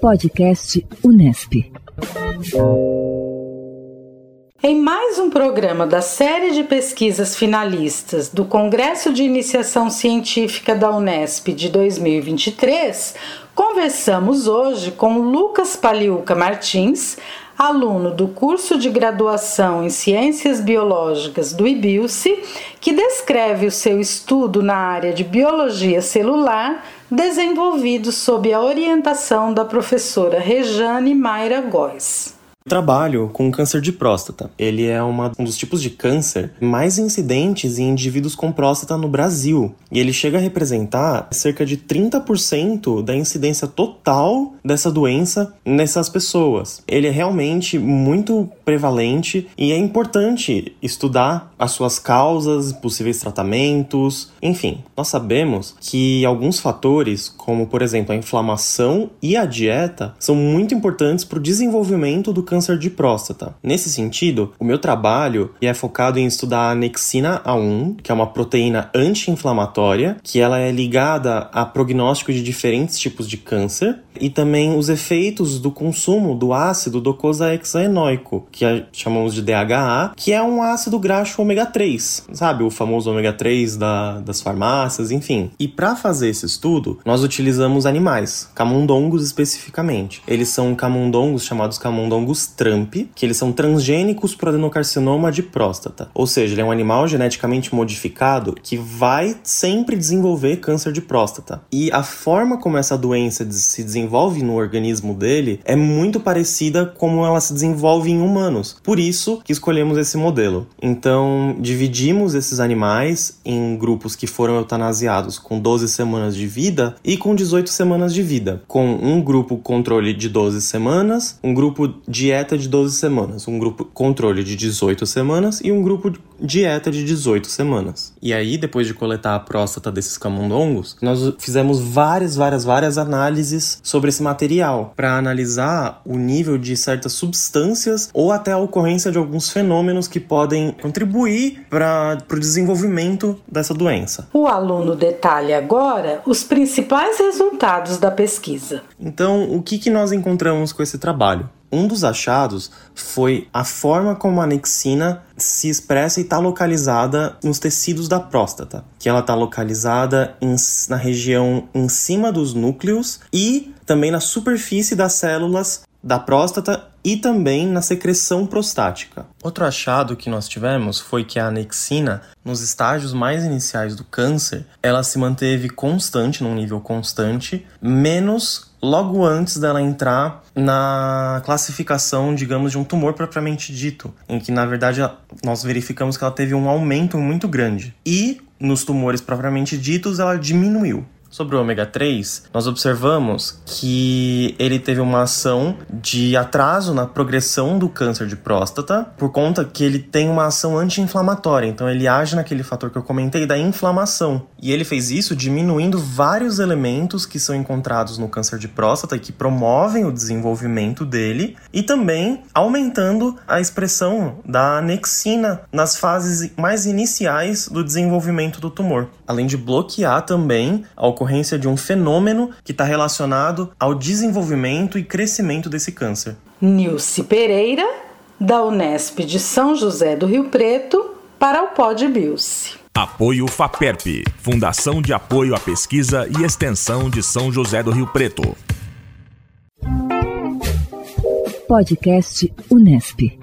Podcast Unesp. Em mais um programa da série de pesquisas finalistas do Congresso de Iniciação Científica da Unesp de 2023, conversamos hoje com Lucas Paliuca Martins, aluno do curso de graduação em Ciências Biológicas do IBILSE, que descreve o seu estudo na área de biologia celular, desenvolvido sob a orientação da professora Rejane Mayra Góes. Trabalho com câncer de próstata. Ele é uma, um dos tipos de câncer mais incidentes em indivíduos com próstata no Brasil. E ele chega a representar cerca de 30% da incidência total dessa doença nessas pessoas. Ele é realmente muito prevalente e é importante estudar as suas causas, possíveis tratamentos, enfim. Nós sabemos que alguns fatores, como por exemplo a inflamação e a dieta, são muito importantes para o desenvolvimento do câncer de próstata. Nesse sentido, o meu trabalho é focado em estudar a anexina A1, que é uma proteína anti-inflamatória, que ela é ligada a prognóstico de diferentes tipos de câncer, e também os efeitos do consumo do ácido docosahexaenoico, que chamamos de DHA, que é um ácido graxo ômega 3, sabe? O famoso ômega 3 da, das farmácias, enfim. E para fazer esse estudo, nós utilizamos animais, camundongos especificamente. Eles são camundongos chamados camundongos Trump, que eles são transgênicos para adenocarcinoma de próstata. Ou seja, ele é um animal geneticamente modificado que vai sempre desenvolver câncer de próstata. E a forma como essa doença se desenvolve no organismo dele é muito parecida como ela se desenvolve em humanos. Por isso que escolhemos esse modelo. Então, dividimos esses animais em grupos que foram eutanasiados com 12 semanas de vida e com 18 semanas de vida, com um grupo controle de 12 semanas, um grupo de dieta de 12 semanas, um grupo controle de 18 semanas e um grupo dieta de 18 semanas. E aí, depois de coletar a próstata desses camundongos, nós fizemos várias, várias, várias análises sobre esse material para analisar o nível de certas substâncias ou até a ocorrência de alguns fenômenos que podem contribuir para o desenvolvimento dessa doença. O aluno detalha agora os principais resultados da pesquisa. Então, o que, que nós encontramos com esse trabalho? Um dos achados foi a forma como a anexina se expressa e está localizada nos tecidos da próstata, que ela está localizada em, na região em cima dos núcleos e também na superfície das células da próstata e também na secreção prostática. Outro achado que nós tivemos foi que a anexina, nos estágios mais iniciais do câncer, ela se manteve constante, num nível constante, menos logo antes dela entrar na classificação, digamos, de um tumor propriamente dito, em que na verdade nós verificamos que ela teve um aumento muito grande. E nos tumores propriamente ditos ela diminuiu. Sobre o ômega 3, nós observamos que ele teve uma ação de atraso na progressão do câncer de próstata, por conta que ele tem uma ação anti-inflamatória. Então, ele age naquele fator que eu comentei da inflamação. E ele fez isso diminuindo vários elementos que são encontrados no câncer de próstata e que promovem o desenvolvimento dele, e também aumentando a expressão da anexina nas fases mais iniciais do desenvolvimento do tumor, além de bloquear também ocorrência de um fenômeno que está relacionado ao desenvolvimento e crescimento desse câncer. Nilce Pereira, da Unesp de São José do Rio Preto, para o Pod Bilce. Apoio FAPERP, Fundação de Apoio à Pesquisa e Extensão de São José do Rio Preto. Podcast Unesp.